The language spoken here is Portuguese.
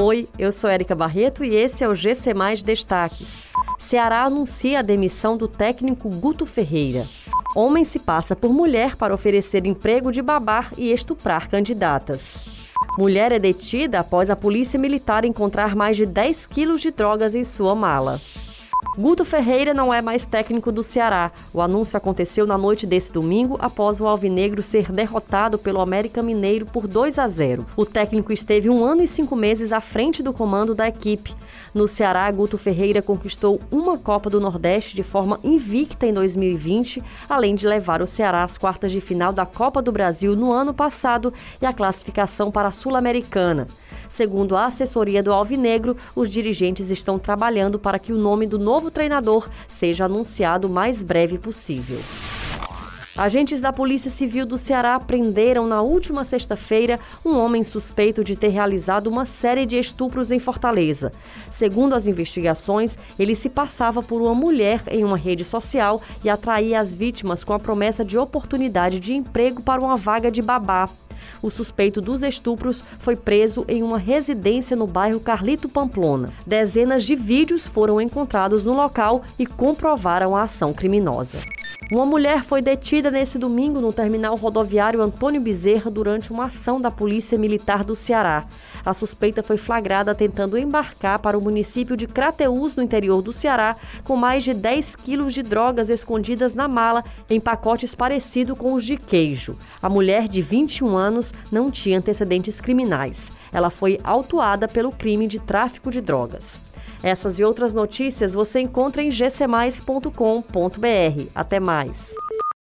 Oi, eu sou Érica Barreto e esse é o GC Mais Destaques. Ceará anuncia a demissão do técnico Guto Ferreira. Homem se passa por mulher para oferecer emprego de babar e estuprar candidatas. Mulher é detida após a polícia militar encontrar mais de 10 quilos de drogas em sua mala. Guto Ferreira não é mais técnico do Ceará. O anúncio aconteceu na noite desse domingo após o Alvinegro ser derrotado pelo América Mineiro por 2 a 0. O técnico esteve um ano e cinco meses à frente do comando da equipe. No Ceará, Guto Ferreira conquistou uma Copa do Nordeste de forma invicta em 2020, além de levar o Ceará às quartas de final da Copa do Brasil no ano passado e a classificação para a Sul-Americana. Segundo a assessoria do Alvinegro, os dirigentes estão trabalhando para que o nome do novo treinador seja anunciado o mais breve possível. Agentes da Polícia Civil do Ceará prenderam na última sexta-feira um homem suspeito de ter realizado uma série de estupros em Fortaleza. Segundo as investigações, ele se passava por uma mulher em uma rede social e atraía as vítimas com a promessa de oportunidade de emprego para uma vaga de babá. O suspeito dos estupros foi preso em uma residência no bairro Carlito Pamplona. Dezenas de vídeos foram encontrados no local e comprovaram a ação criminosa. Uma mulher foi detida nesse domingo no terminal rodoviário Antônio Bezerra durante uma ação da Polícia Militar do Ceará. A suspeita foi flagrada tentando embarcar para o município de Crateús, no interior do Ceará, com mais de 10 quilos de drogas escondidas na mala em pacotes parecidos com os de queijo. A mulher, de 21 anos, não tinha antecedentes criminais. Ela foi autuada pelo crime de tráfico de drogas. Essas e outras notícias você encontra em gcmais.com.br. Até mais.